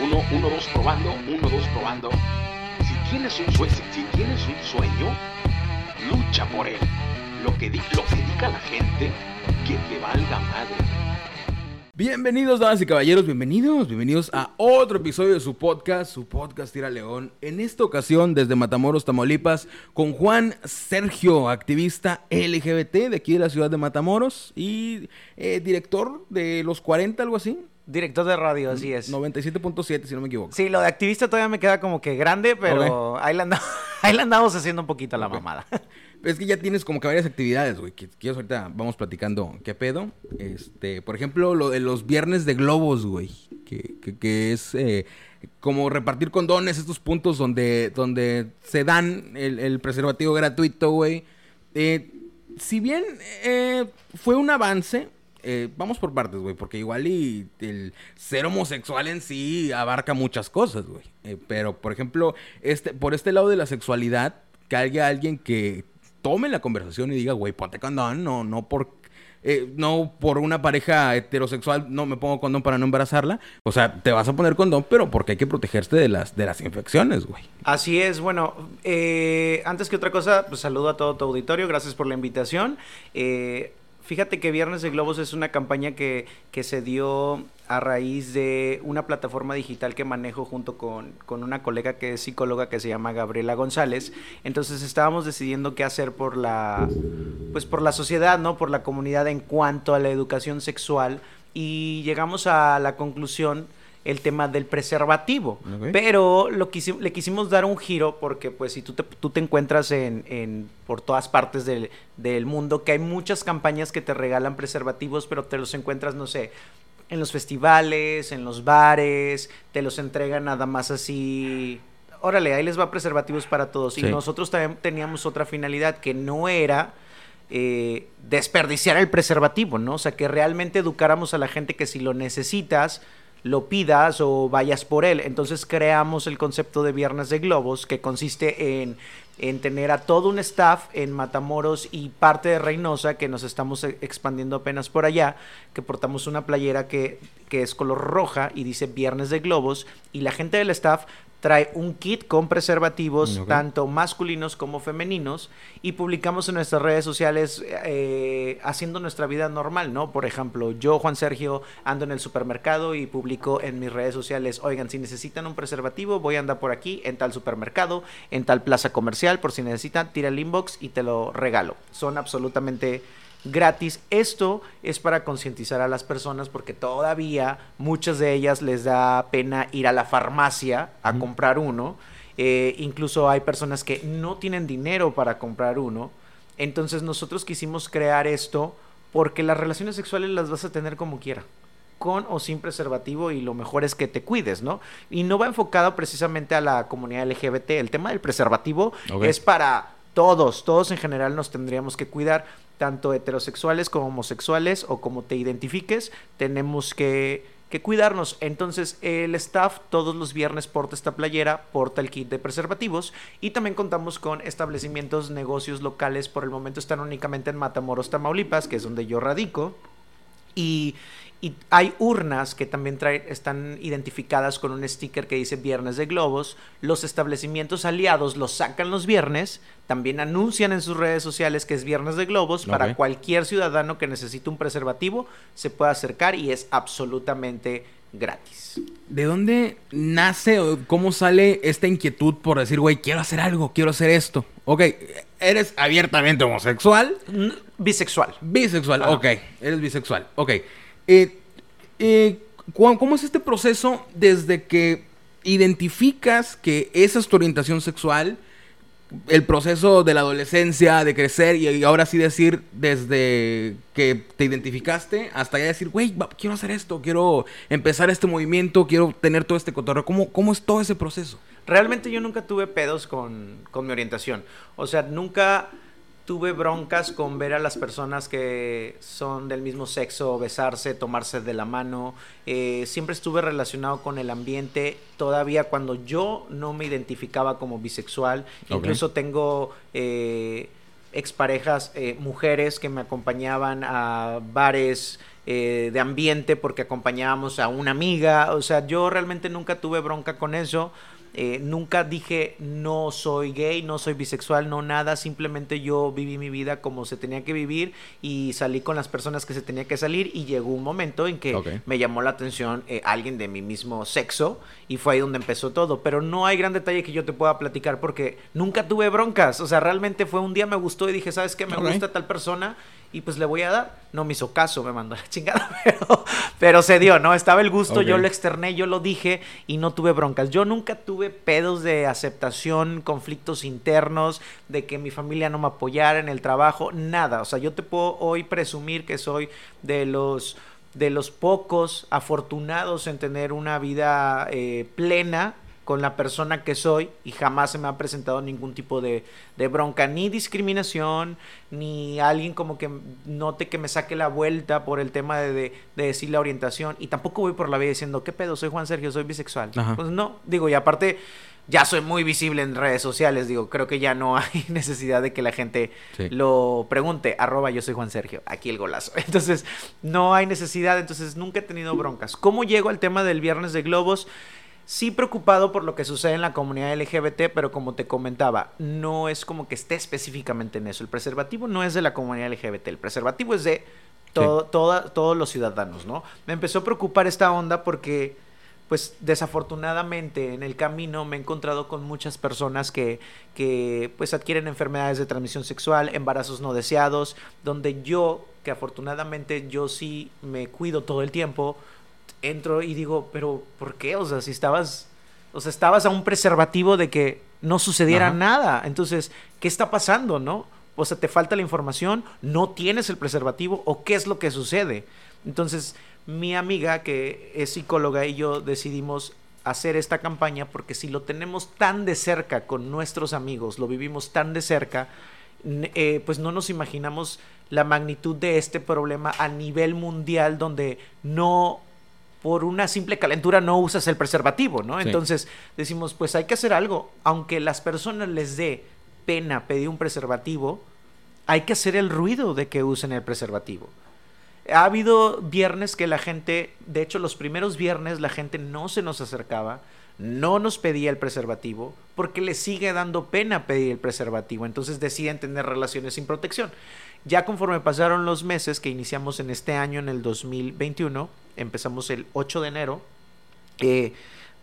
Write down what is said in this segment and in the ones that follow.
Uno, uno, dos probando, uno, dos probando. Si tienes un sueño, si tienes un sueño, lucha por él. Lo que, lo que diga la gente, que te valga madre. Bienvenidos, damas y caballeros, bienvenidos, bienvenidos a otro episodio de su podcast, su podcast Tira León. En esta ocasión, desde Matamoros, Tamaulipas, con Juan Sergio, activista LGBT de aquí de la ciudad de Matamoros y eh, director de los 40, algo así. Director de radio, así es. 97.7, si no me equivoco. Sí, lo de activista todavía me queda como que grande, pero ahí, la andamos, ahí la andamos haciendo un poquito la mamada. Es que ya tienes como que varias actividades, güey. Que, que ahorita vamos platicando qué pedo. Este, por ejemplo, lo de los viernes de globos, güey. Que, que, es eh, como repartir condones, estos puntos donde, donde se dan el, preservativo gratuito, güey. Eh, si bien eh, fue un avance, eh, vamos por partes, güey, porque igual y el ser homosexual en sí abarca muchas cosas, güey. Eh, pero, por ejemplo, este, por este lado de la sexualidad, que haya alguien que tome la conversación y diga, güey, ponte condón, no, no por eh, no por una pareja heterosexual no me pongo condón para no embarazarla. O sea, te vas a poner condón, pero porque hay que protegerte de las, de las infecciones, güey. Así es, bueno, antes que otra cosa, pues saludo a todo tu auditorio, gracias por la invitación. Eh, Fíjate que Viernes de Globos es una campaña que, que se dio a raíz de una plataforma digital que manejo junto con, con, una colega que es psicóloga que se llama Gabriela González. Entonces estábamos decidiendo qué hacer por la, pues por la sociedad, ¿no? Por la comunidad en cuanto a la educación sexual. Y llegamos a la conclusión el tema del preservativo. Pero lo le quisimos dar un giro porque pues si tú te, tú te encuentras en, en, por todas partes del, del, mundo que hay muchas campañas que te regalan preservativos, pero te los encuentras, no sé, en los festivales, en los bares, te los entregan nada más así. Órale, ahí les va preservativos para todos. Y nosotros también teníamos otra finalidad que no era... Eh, desperdiciar el preservativo, ¿no? O sea, que realmente educáramos a la gente que si lo necesitas, lo pidas o vayas por él. Entonces creamos el concepto de Viernes de Globos, que consiste en, en, tener a todo un staff en Matamoros y parte de Reynosa, que nos estamos e, expandiendo apenas por allá, que portamos una playera que, que es color roja y dice Viernes de Globos, y la gente del staff trae un kit con preservativos, tanto masculinos como femeninos, y publicamos en nuestras redes sociales eh, haciendo nuestra vida normal, ¿no? Por ejemplo, yo, Juan Sergio, ando en el supermercado y publico en mis redes sociales, oigan, si necesitan un preservativo, voy a andar por aquí, en tal supermercado, en tal plaza comercial, por si necesitan, tira el inbox y te lo regalo. Son absolutamente gratis. Esto es para concientizar a las personas porque todavía muchas de ellas les da pena ir a la farmacia a comprar uno. Eh, incluso hay personas que no tienen dinero para comprar uno. Entonces nosotros quisimos crear esto porque las relaciones sexuales las vas a tener como quiera con o sin preservativo y lo mejor es que te cuides, ¿no? Y no va enfocado precisamente a la comunidad LGBT. El tema del preservativo es para todos, todos en general nos tendríamos que cuidar tanto heterosexuales como homosexuales o como te identifiques, tenemos que, cuidarnos. Entonces el staff todos los viernes porta esta playera, porta el kit de preservativos y también contamos con establecimientos, negocios locales, por el momento están únicamente en Matamoros, Tamaulipas, que es donde yo radico. Y, y hay urnas que también están identificadas con un sticker que dice Viernes de Globos. Los establecimientos aliados los sacan los viernes. También anuncian en sus redes sociales que es Viernes de Globos. Para cualquier ciudadano que necesite un preservativo, se puede acercar y es absolutamente gratis. ¿De dónde nace o cómo sale esta inquietud por decir, güey, quiero hacer algo, quiero hacer esto? Ok, ¿eres abiertamente homosexual? Bisexual. Bisexual, ok. Eres bisexual, ok. Eh, eh, ¿Cómo es este proceso desde que identificas que esa es tu orientación sexual? El proceso de la adolescencia, de crecer y ahora sí decir desde que te identificaste hasta ya decir, güey, quiero hacer esto, quiero empezar este movimiento, quiero tener todo este cotorreo. ¿Cómo, cómo es todo ese proceso? Realmente yo nunca tuve pedos con, con mi orientación. O sea, nunca tuve broncas con ver a las personas que son del mismo sexo besarse, tomarse de la mano. Eh, siempre estuve relacionado con el ambiente, todavía cuando yo no me identificaba como bisexual. Incluso tengo eh, exparejas, eh, mujeres que me acompañaban a bares eh, de ambiente porque acompañábamos a una amiga. O sea, yo realmente nunca tuve bronca con eso. Eh, nunca dije no soy gay, no soy bisexual, no nada, simplemente yo viví mi vida como se tenía que vivir y salí con las personas que se tenía que salir y llegó un momento en que me llamó la atención eh, alguien de mi mismo sexo y fue ahí donde empezó todo, pero no hay gran detalle que yo te pueda platicar porque nunca tuve broncas, o sea, realmente fue un día me gustó y dije, ¿sabes qué? Me gusta tal persona y pues le voy a dar. No me hizo caso, me mandó a la chingada, pero, pero se dio, ¿no? Estaba el gusto, yo lo externé, yo lo dije y no tuve broncas. Yo nunca tuve pedos de aceptación, conflictos internos, de que mi familia no me apoyara en el trabajo, nada. O sea, yo te puedo hoy presumir que soy de los de los pocos afortunados en tener una vida eh, plena con la persona que soy y jamás se me ha presentado ningún tipo de, de bronca, ni discriminación, ni alguien como que note que me saque la vuelta por el tema de, de- de decir la orientación y tampoco voy por la vida diciendo, ¿qué pedo? Soy Juan Sergio, soy bisexual. Ajá. Pues no, digo, y aparte ya soy muy visible en redes sociales, digo, creo que ya no hay necesidad de que la gente Sí. lo pregunte, arroba yo soy Juan Sergio, aquí el golazo. Entonces, no hay necesidad, entonces nunca he tenido broncas. ¿Cómo llego al tema del viernes de globos? Sí preocupado por lo que sucede en la comunidad LGBT, pero como te comentaba, no es como que esté específicamente en eso. El preservativo no es de la comunidad LGBT, el preservativo es de todo, toda- todos los ciudadanos, ¿no? Me empezó a preocupar esta onda porque, pues desafortunadamente en el camino me he encontrado con muchas personas que, que pues adquieren enfermedades de transmisión sexual, embarazos no deseados, donde yo, que afortunadamente yo sí me cuido todo el tiempo, entro y digo, pero ¿por qué? O sea, si estabas, o sea, estabas a un preservativo de que no sucediera Ajá. nada. Entonces, ¿qué está pasando, no? O sea, te falta la información, no tienes el preservativo o qué es lo que sucede. Entonces, mi amiga que es psicóloga y yo decidimos hacer esta campaña porque si lo tenemos tan de cerca con nuestros amigos, lo vivimos tan de cerca, eh, pues no nos imaginamos la magnitud de este problema a nivel mundial donde no por una simple calentura no usas el preservativo, ¿no? Sí. Entonces decimos, pues hay que hacer algo, aunque las personas les dé pena pedir un preservativo, hay que hacer el ruido de que usen el preservativo. Ha habido viernes que la gente, de hecho los primeros viernes la gente no se nos acercaba, no nos pedía el preservativo, porque le sigue dando pena pedir el preservativo, entonces deciden tener relaciones sin protección. Ya conforme pasaron los meses que iniciamos en este año, en el 2021, empezamos el 8 de enero, eh,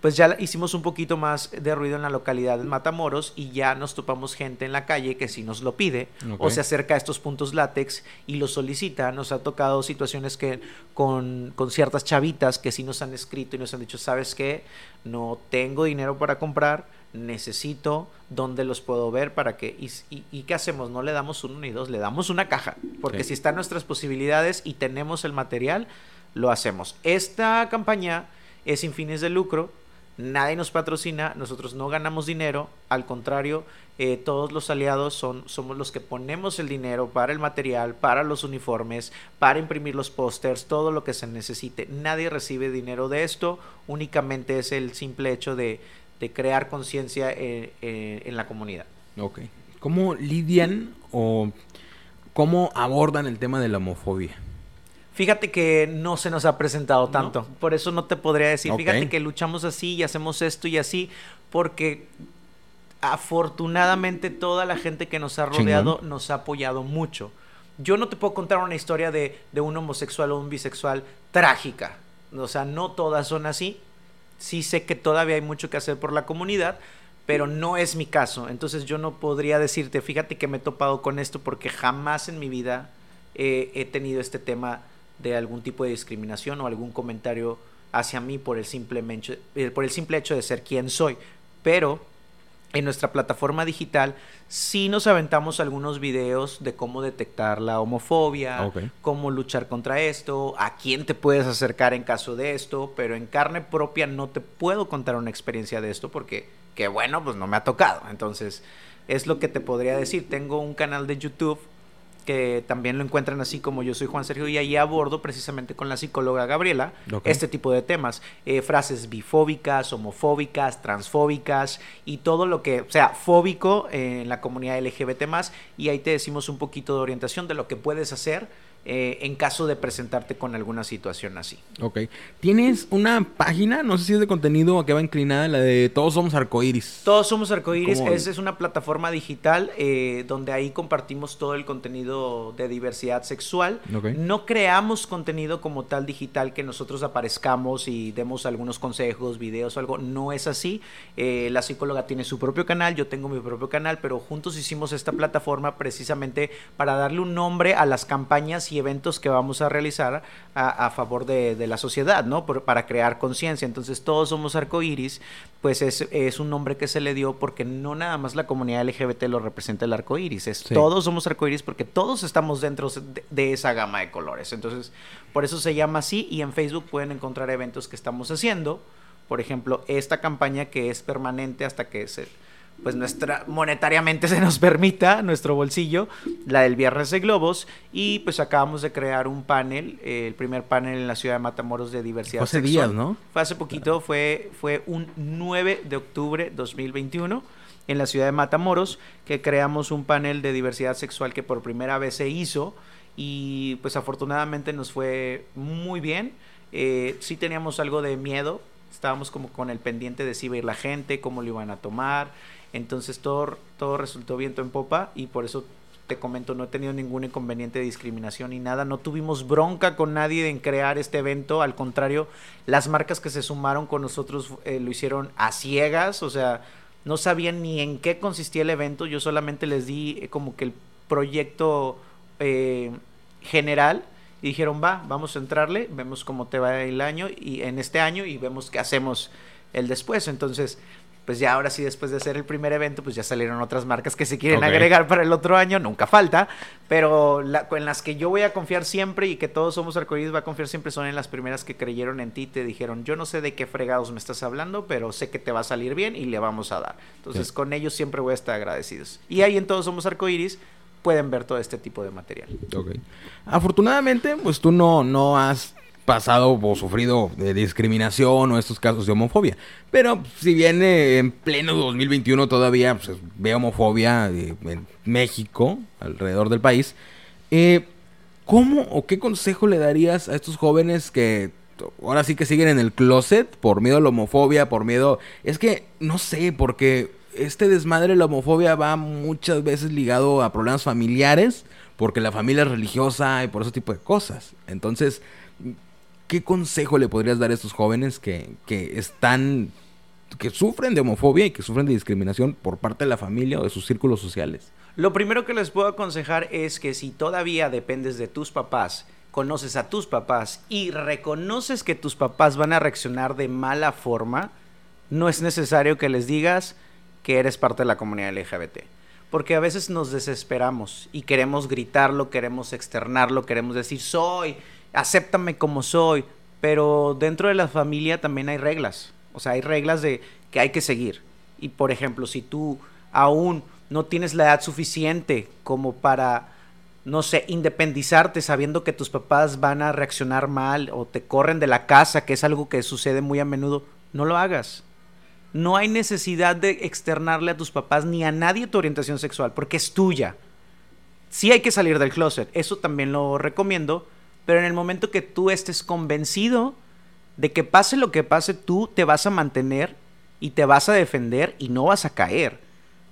pues ya hicimos un poquito más de ruido en la localidad de Matamoros y ya nos topamos gente en la calle que si nos lo pide o se acerca a estos puntos látex y lo solicita. Nos ha tocado situaciones que con, con ciertas chavitas que sí nos han escrito y nos han dicho, ¿sabes qué? No tengo dinero para comprar, necesito dónde los puedo ver para que... Y, y- y qué hacemos? No le damos uno ni dos, le damos una caja. Porque Sí. si están nuestras posibilidades y tenemos el material, lo hacemos. Esta campaña es sin fines de lucro, nadie nos patrocina, nosotros no ganamos dinero, al contrario, eh, todos los aliados son, somos los que ponemos el dinero para el material, para los uniformes, para imprimir los pósters, todo lo que se necesite. Nadie recibe dinero de esto, únicamente es el simple hecho de, de crear conciencia eh, eh, en la comunidad. Ok. ¿Cómo lidian o cómo abordan el tema de la homofobia? Fíjate que no se nos ha presentado ¿No? tanto. Por eso no te podría decir. Fíjate que luchamos así y hacemos esto y así. Porque afortunadamente toda la gente que nos ha rodeado Chingón. nos ha apoyado mucho. Yo no te puedo contar una historia de, de un homosexual o un bisexual trágica. O sea, no todas son así. Sí sé que todavía hay mucho que hacer por la comunidad, pero no es mi caso. Entonces yo no podría decirte, fíjate que me he topado con esto porque jamás en mi vida eh, he tenido este tema de algún tipo de discriminación o algún comentario hacia mí por el simple, mencho- eh, por el simple hecho de ser quien soy. Pero en nuestra plataforma digital sí nos aventamos algunos videos de cómo detectar la homofobia, cómo luchar contra esto, a quién te puedes acercar en caso de esto, pero en carne propia no te puedo contar una experiencia de esto porque, que bueno, pues no me ha tocado. Entonces, es lo que te podría decir. Tengo un canal de YouTube que también lo encuentran así como yo soy Juan Sergio y ahí abordo precisamente con la psicóloga Gabriela este tipo de temas, Eh, frases bifóbicas, homofóbicas, transfóbicas y todo lo que sea fóbico en la comunidad LGBT más y ahí te decimos un poquito de orientación de lo que puedes hacer eh, en caso de presentarte con alguna situación así. Ok. Tienes una página, no sé si es de contenido que va inclinada, la de Todos Somos Arcoiris. Todos Somos Arcoiris ¿Cómo? es, una plataforma digital eh, donde ahí compartimos todo el contenido de diversidad sexual. Ok. No creamos contenido como tal digital que nosotros aparezcamos y demos algunos consejos, videos o algo. No es así. Eh, la psicóloga tiene su propio canal, yo tengo mi propio canal, pero juntos hicimos esta plataforma precisamente para darle un nombre a las campañas y eventos que vamos a realizar a, a favor de, de la sociedad, ¿no? Por- para crear conciencia. Entonces, todos somos arcoíris, pues es, es un nombre que se le dio porque no nada más la comunidad LGBT lo representa el arco iris, es Sí. todos somos arcoíris porque todos estamos dentro de, de esa gama de colores. Entonces, por eso se llama así y en Facebook pueden encontrar eventos que estamos haciendo. Por ejemplo, esta campaña que es permanente hasta que se pues nuestra monetariamente se nos permita nuestro bolsillo, la del Viernes de Globos y pues acabamos de crear un panel, eh, el primer panel en la ciudad de Matamoros de diversidad Fue hace sexual. días, ¿no? Fue hace poquito, fue, fue un 9 de octubre 2021 en la ciudad de Matamoros, que creamos un panel de diversidad sexual que por primera vez se hizo y pues afortunadamente nos fue muy bien. Eh, sí teníamos algo de miedo, estábamos como con el pendiente de si iba a ir la gente, cómo lo iban a tomar, entonces todo, todo resultó viento en popa y por eso te comento, no he tenido ningún inconveniente de discriminación ni nada, no tuvimos bronca con nadie en crear este evento, al contrario, las marcas que se sumaron con nosotros eh, lo hicieron a ciegas, o sea, no sabían ni en qué consistía el evento, yo solamente les di eh, como que el proyecto eh, general. Y dijeron, va, vamos a entrarle, vemos cómo te va el año y en este año y vemos qué hacemos el después, entonces pues ya ahora sí después de hacer el primer evento, pues ya salieron otras marcas que se quieren agregar para el otro año, nunca falta, pero la- en las que yo voy a confiar siempre y que todos somos arcoíris va a confiar siempre son en las primeras que creyeron en ti, te dijeron, yo no sé de qué fregados me estás hablando, pero sé que te va a salir bien y le vamos a dar. Entonces Sí. con ellos siempre voy a estar agradecidos. Y ahí en Todos Somos Arcoíris pueden ver todo este tipo de material. Ok. Afortunadamente, pues tú no, no has pasado o sufrido de discriminación o estos casos de homofobia. Pero si bien eh, en pleno 2021 todavía pues, ve homofobia eh, en México, alrededor del país, eh, ¿cómo o qué consejo le darías a estos jóvenes que ahora sí que siguen en el closet por miedo a la homofobia, por miedo... Es que no sé, porque este desmadre de la homofobia va muchas veces ligado a problemas familiares, porque la familia es religiosa y por ese tipo de cosas. Entonces, ¿qué consejo le podrías dar a estos jóvenes que, que están, que sufren de homofobia y que sufren de discriminación por parte de la familia o de sus círculos sociales? Lo primero que les puedo aconsejar es que si todavía dependes de tus papás, conoces a tus papás y reconoces que tus papás van a reaccionar de mala forma, no es necesario que les digas que eres parte de la comunidad LGBT. Porque a veces nos desesperamos y queremos gritarlo, queremos externarlo, queremos decir soy, acéptame como soy. Pero dentro de la familia también hay reglas. O sea, hay reglas de que hay que seguir. Y por ejemplo, si tú aún no tienes la edad suficiente como para, no sé, independizarte sabiendo que tus papás van a reaccionar mal o te corren de la casa, que es algo que sucede muy a menudo, no lo hagas. No hay necesidad de externarle a tus papás ni a nadie tu orientación sexual, porque es tuya. Sí hay que salir del closet, eso también lo recomiendo, pero en el momento que tú estés convencido de que pase lo que pase, tú te vas a mantener y te vas a defender y no vas a caer.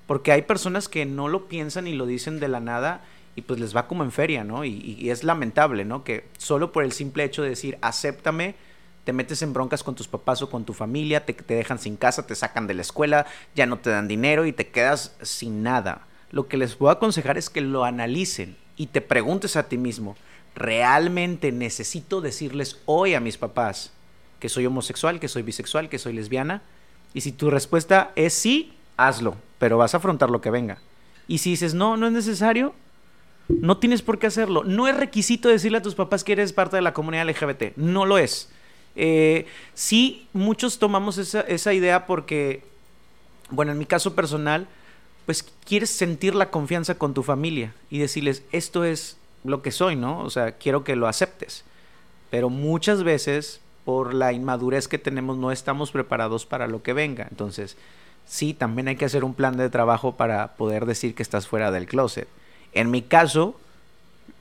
Porque hay personas que no lo piensan y lo dicen de la nada y pues les va como en feria, ¿no? Y, es lamentable, ¿no? Que solo por el simple hecho de decir, acéptame, te metes en broncas con tus papás o con tu familia, te, te dejan sin casa, te sacan de la escuela, ya no te dan dinero y te quedas sin nada. Lo que les puedo aconsejar es que lo analicen y te preguntes a ti mismo, ¿realmente necesito decirles hoy a mis papás que soy homosexual, que soy bisexual, que soy lesbiana? Y si tu respuesta es sí, hazlo, pero vas a afrontar lo que venga. Y si dices, no, no es necesario, no tienes por qué hacerlo. No es requisito decirle a tus papás que eres parte de la comunidad LGBT. No lo es. Eh, sí, muchos tomamos esa, esa idea porque, bueno, en mi caso personal, pues quieres sentir la confianza con tu familia y decirles, esto es lo que soy, ¿no? O sea, quiero que lo aceptes. Pero muchas veces, por la inmadurez que tenemos, no estamos preparados para lo que venga. Entonces, sí, también hay que hacer un plan de trabajo para poder decir que estás fuera del closet. En mi caso,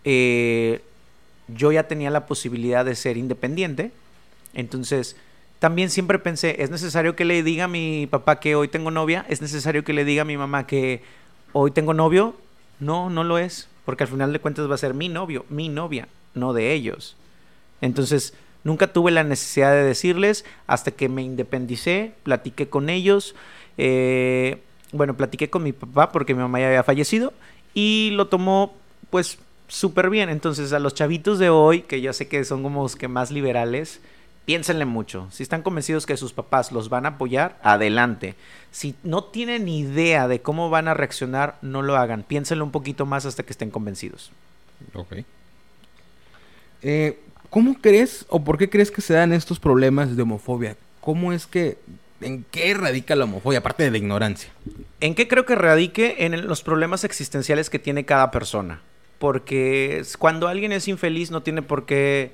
eh, yo ya tenía la posibilidad de ser independiente. Entonces, también siempre pensé, ¿es necesario que le diga a mi papá que hoy tengo novia? ¿Es necesario que le diga a mi mamá que hoy tengo novio? No, no lo es, porque al final de cuentas va a ser mi novio, mi novia, no de ellos. Entonces, nunca tuve la necesidad de decirles hasta que me independicé, platiqué con ellos. Eh, bueno, platiqué con mi papá porque mi mamá ya había fallecido y lo tomó pues súper bien. Entonces a los chavitos de hoy, que ya sé que son como los que más liberales, piénsenle mucho. Si están convencidos que sus papás los van a apoyar, adelante. Si no tienen idea de cómo van a reaccionar, no lo hagan. Piénsenlo un poquito más hasta que estén convencidos. Ok. Eh, ¿Cómo crees o por qué crees que se dan estos problemas de homofobia? ¿Cómo es que ¿En qué radica la homofobia, aparte de la ignorancia? ¿En qué creo que radique? En los problemas existenciales que tiene cada persona. Porque cuando alguien es infeliz no tiene por qué...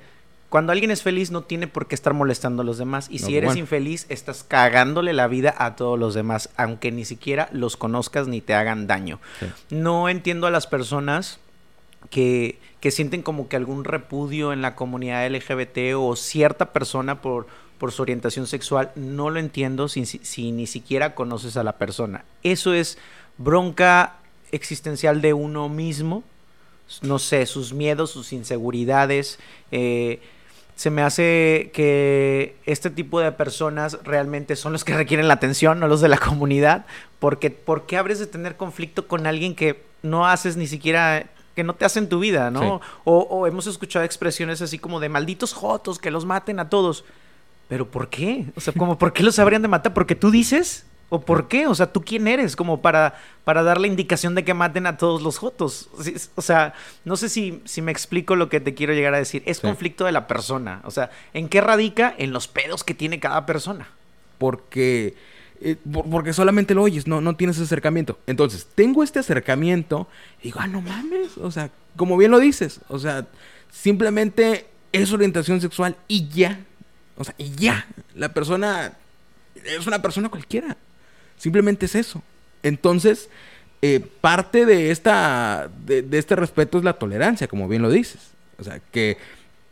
Cuando alguien es feliz no tiene por qué estar molestando a los demás. Y si eres infeliz, estás cagándole la vida a todos los demás, aunque ni siquiera los conozcas ni te hagan daño. No entiendo a las personas que, que sienten como que algún repudio en la comunidad LGBT o cierta persona por por su orientación sexual, no lo entiendo si, ni siquiera conoces a la persona. Eso es bronca existencial de uno mismo, no sé, sus miedos, sus inseguridades. Eh, se me hace que este tipo de personas realmente son los que requieren la atención, no los de la comunidad, porque ¿por qué habres de tener conflicto con alguien que no haces ni siquiera que no te hacen tu vida, ¿no? O, o, hemos escuchado expresiones así como de malditos jotos que los maten a todos. ¿Pero por qué? O sea, como, ¿por qué los habrían de matar? ¿Porque tú dices? ¿O por qué? O sea, ¿tú quién eres? Como para, para dar la indicación de que maten a todos los jotos. O sea, no sé si, si me explico lo que te quiero llegar a decir. Es conflicto de la persona. O sea, ¿en qué radica? En los pedos que tiene cada persona. Porque... Eh, porque solamente lo oyes, no, no tienes acercamiento. Entonces, tengo este acercamiento y digo, ah, no mames. O sea, como bien lo dices, o sea, simplemente es orientación sexual y ya. O sea, y ya, la persona es una persona cualquiera. Simplemente es eso. Entonces, eh, parte de, esta, de, este respeto es la tolerancia, como bien lo dices. O sea, que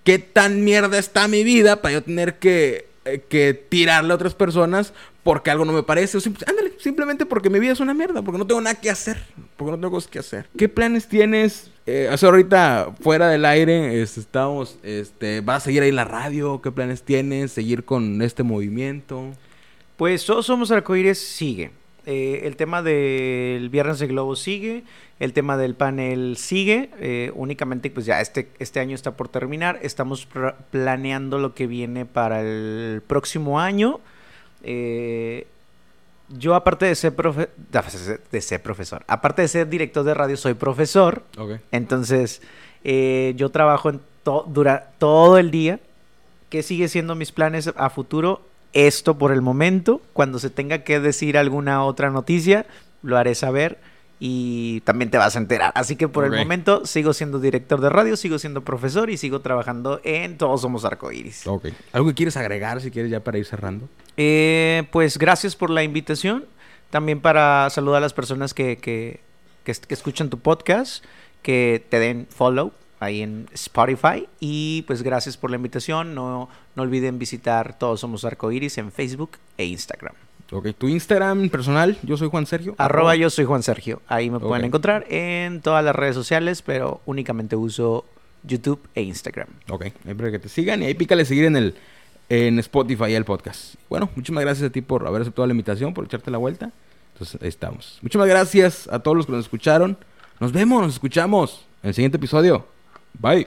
qué tan mierda está mi vida para yo tener que, eh, que tirarle a otras personas porque algo no me parece. O simplemente porque mi vida es una mierda, porque no tengo nada que hacer, porque no tengo cosas que hacer. ¿Qué planes tienes? Eh, sea, ahorita fuera del aire, este, estamos, este, ¿vas a seguir ahí la radio? ¿Qué planes tienes? ¿Seguir con este movimiento? Pues Todos Somos Arcoíris sigue. Eh, el tema del Viernes de Globo sigue, el tema del panel sigue, eh, únicamente pues ya este, este año está por terminar, estamos planeando lo que viene para el próximo año. Eh, yo aparte de ser, de ser profesor, aparte de ser director de radio, soy profesor. Entonces, yo trabajo en dura todo el día. ¿Qué sigue siendo mis planes a futuro? Esto por el momento. Cuando se tenga que decir alguna otra noticia, lo haré saber y también te vas a enterar. Así que por el momento sigo siendo director de radio, sigo siendo profesor y sigo trabajando en Todos Somos Arcoiris. Ok. ¿Algo que quieres agregar si quieres ya para ir cerrando? Eh, pues gracias por la invitación. También para saludar a las personas que, que, que, escuchan tu podcast, que te den follow ahí en Spotify. Y pues gracias por la invitación. No, no olviden visitar Todos Somos Arcoiris en Facebook e Instagram. Ok, tu Instagram personal, yo soy Juan Sergio. Arroba yo soy Juan Sergio. Ahí me pueden encontrar en todas las redes sociales, pero únicamente uso YouTube e Instagram. Ok, ahí para que te sigan y ahí pícale seguir en el en Spotify el podcast. Bueno, muchísimas gracias a ti por haber aceptado la invitación, por echarte la vuelta. Entonces, ahí estamos. Muchísimas gracias a todos los que nos escucharon. Nos vemos, nos escuchamos en el siguiente episodio. Bye.